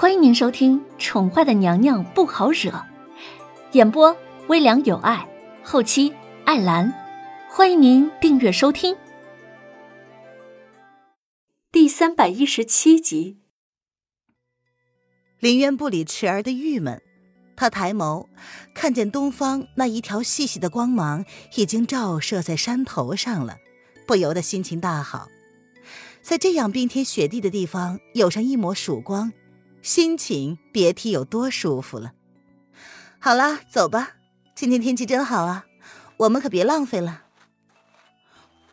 欢迎您收听《宠坏的娘娘不好惹》，演播微凉有爱，后期艾兰。欢迎您订阅收听。第三百一十七集，林渊不理池儿的郁闷，他抬眸看见东方那一条细细的光芒已经照射在山头上了，不由得心情大好。在这样冰天雪地的地方，有上一抹曙光。心情别提有多舒服了。好啦，走吧，今天天气真好啊，我们可别浪费了。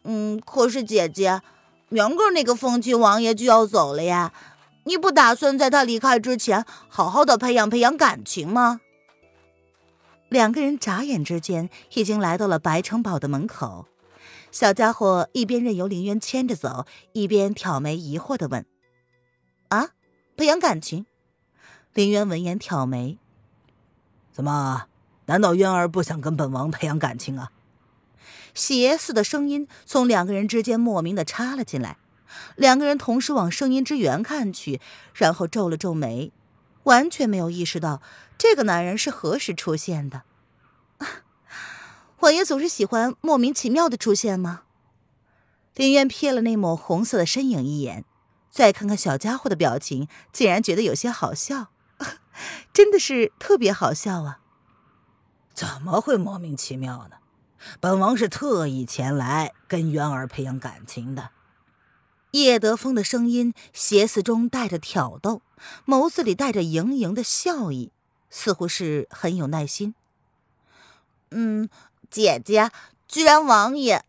嗯，可是姐姐，明个那个风亲王爷就要走了呀，你不打算在他离开之前好好的培养培养感情吗？两个人眨眼之间已经来到了白城堡的门口，小家伙一边任由林渊牵着走，一边挑眉疑惑的问：“啊？”培养感情，林渊闻言挑眉：“怎么？难道渊儿不想跟本王培养感情啊？”邪似的声音从两个人之间莫名的插了进来，两个人同时往声音之源看去，然后皱了皱眉，完全没有意识到这个男人是何时出现的。王爷总是喜欢莫名其妙的出现吗？林渊瞥了那抹红色的身影一眼。再看看小家伙的表情，竟然觉得有些好笑，真的是特别好笑啊！怎么会莫名其妙呢？本王是特意前来跟渊儿培养感情的。叶德风的声音邪肆中带着挑逗，眸子里带着盈盈的笑意，似乎是很有耐心。嗯，姐姐，居然王爷……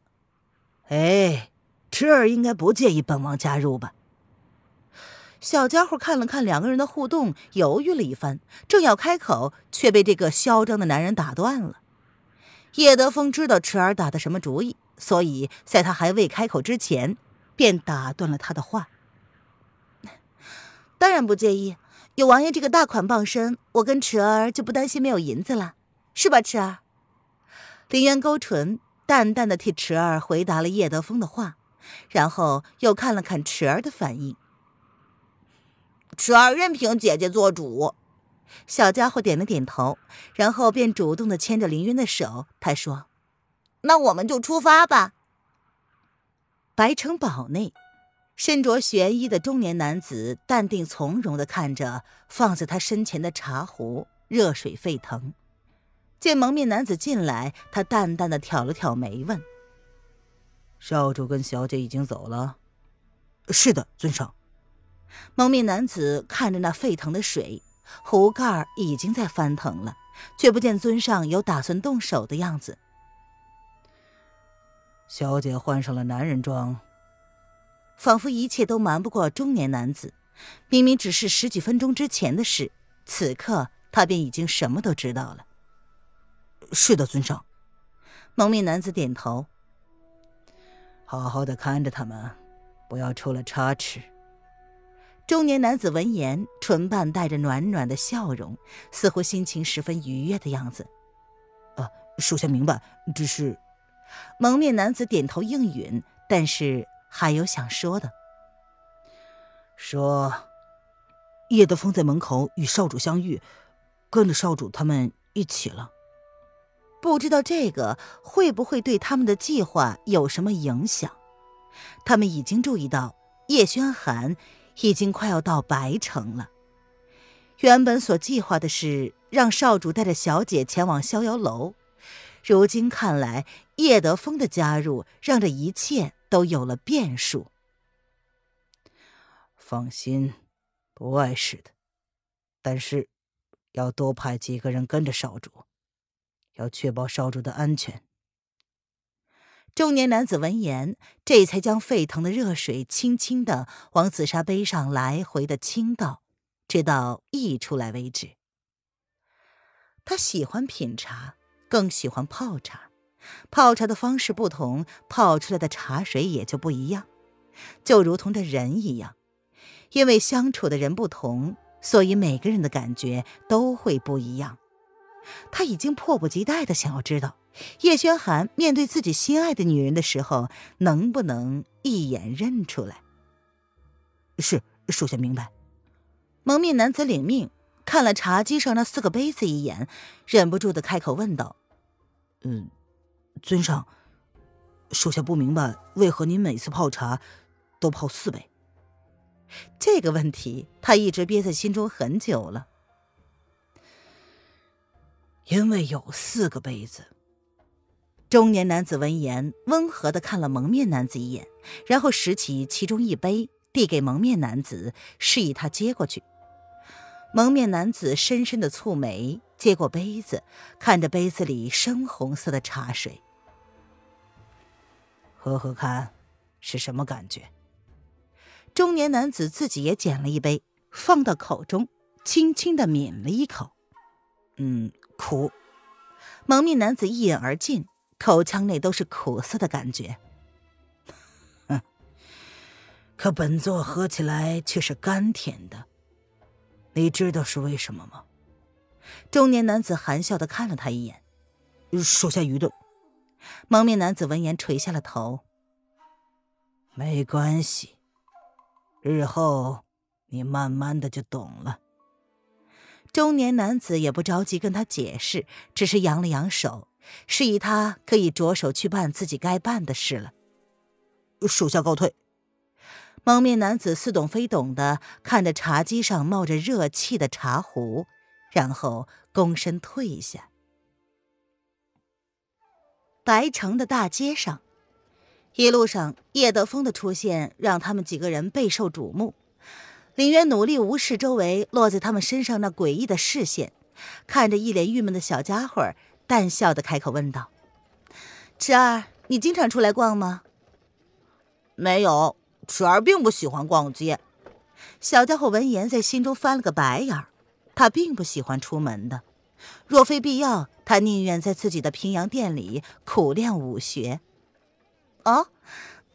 哎，侄儿应该不介意本王加入吧？小家伙看了看两个人的互动，犹豫了一番，正要开口，却被这个嚣张的男人打断了。叶德风知道池儿打的什么主意，所以在他还未开口之前，便打断了他的话。当然不介意，有王爷这个大款傍身，我跟池儿就不担心没有银子了，是吧，池儿？林渊勾唇，淡淡的替池儿回答了叶德风的话，然后又看了看池儿的反应。侄儿任凭姐姐做主，小家伙点了点头，然后便主动的牵着林渊的手。他说：“那我们就出发吧。”白城堡内，身着玄衣的中年男子淡定从容的看着放在他身前的茶壶，热水沸腾。见蒙面男子进来，他淡淡的挑了挑眉，问：“少主跟小姐已经走了？”“是的，尊上。”蒙面男子看着那沸腾的水，壶盖已经在翻腾了，却不见尊上有打算动手的样子。小姐换上了男人装，仿佛一切都瞒不过中年男子。明明只是十几分钟之前的事，此刻他便已经什么都知道了。是的，尊上。蒙面男子点头。好好的看着他们，不要出了差池。中年男子闻言，唇瓣带着暖暖的笑容，似乎心情十分愉悦的样子。啊，属下明白，只是……蒙面男子点头应允，但是还有想说的。说，叶德风在门口与少主相遇，跟着少主他们一起了。不知道这个会不会对他们的计划有什么影响？他们已经注意到叶轩寒。已经快要到白城了。原本所计划的是让少主带着小姐前往逍遥楼，如今看来，叶德风的加入让这一切都有了变数。放心，不碍事的。但是，要多派几个人跟着少主，要确保少主的安全。中年男子闻言，这才将沸腾的热水轻轻的往紫砂杯上来回的倾倒，直到溢出来为止。他喜欢品茶，更喜欢泡茶。泡茶的方式不同，泡出来的茶水也就不一样。就如同这人一样，因为相处的人不同，所以每个人的感觉都会不一样。他已经迫不及待的想要知道。叶轩寒面对自己心爱的女人的时候，能不能一眼认出来？是属下明白。蒙面男子领命，看了茶几上那四个杯子一眼，忍不住的开口问道：“嗯，尊上，属下不明白，为何您每次泡茶都泡四杯？”这个问题他一直憋在心中很久了。因为有四个杯子。中年男子闻言，温和的看了蒙面男子一眼，然后拾起其中一杯，递给蒙面男子，示意他接过去。蒙面男子深深的蹙眉，接过杯子，看着杯子里深红色的茶水，喝喝看，是什么感觉？中年男子自己也捡了一杯，放到口中，轻轻的抿了一口，嗯。苦，蒙面男子一饮而尽，口腔内都是苦涩的感觉。哼，可本座喝起来却是甘甜的，你知道是为什么吗？中年男子含笑的看了他一眼，属下愚钝。蒙面男子闻言垂下了头。没关系，日后你慢慢的就懂了。中年男子也不着急跟他解释，只是扬了扬手，示意他可以着手去办自己该办的事了。属下告退。蒙面男子似懂非懂的看着茶几上冒着热气的茶壶，然后躬身退下。白城的大街上，一路上叶德风的出现让他们几个人备受瞩目。林渊努力无视周围落在他们身上那诡异的视线，看着一脸郁闷的小家伙，淡笑的开口问道：“池儿，你经常出来逛吗？”“没有，池儿并不喜欢逛街。”小家伙闻言在心中翻了个白眼儿，他并不喜欢出门的，若非必要，他宁愿在自己的平阳殿里苦练武学。哦，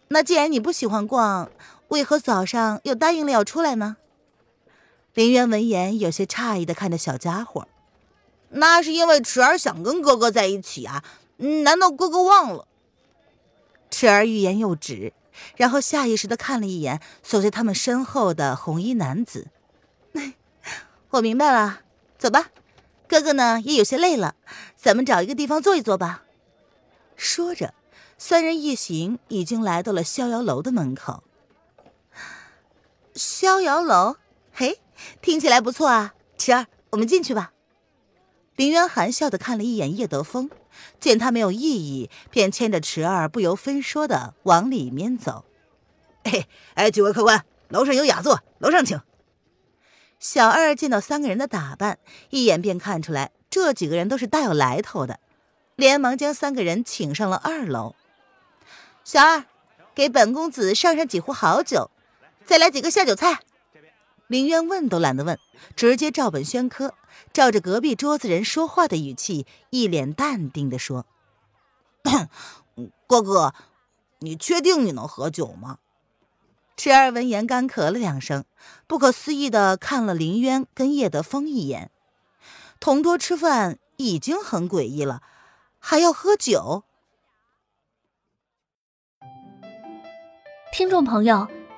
那既然你不喜欢逛，为何早上又答应了要出来呢？林渊闻言有些诧异的看着小家伙，那是因为池儿想跟哥哥在一起啊！难道哥哥忘了？池儿欲言又止，然后下意识的看了一眼守在他们身后的红衣男子。我明白了，走吧，哥哥呢也有些累了，咱们找一个地方坐一坐吧。说着，三人一行已经来到了逍遥楼的门口。逍遥楼，嘿，听起来不错啊！池儿，我们进去吧。林渊含笑的看了一眼叶德风，见他没有异议，便牵着池儿不由分说的往里面走。哎哎，几位客官，楼上有雅座，楼上请。小二见到三个人的打扮，一眼便看出来这几个人都是大有来头的，连忙将三个人请上了二楼。小二，给本公子上上几壶好酒。再来几个下酒菜，林渊问都懒得问，直接照本宣科，照着隔壁桌子人说话的语气，一脸淡定的说：“ 哥哥，你确定你能喝酒吗？”池儿闻言干咳了两声，不可思议的看了林渊跟叶德风一眼。同桌吃饭已经很诡异了，还要喝酒？听众朋友。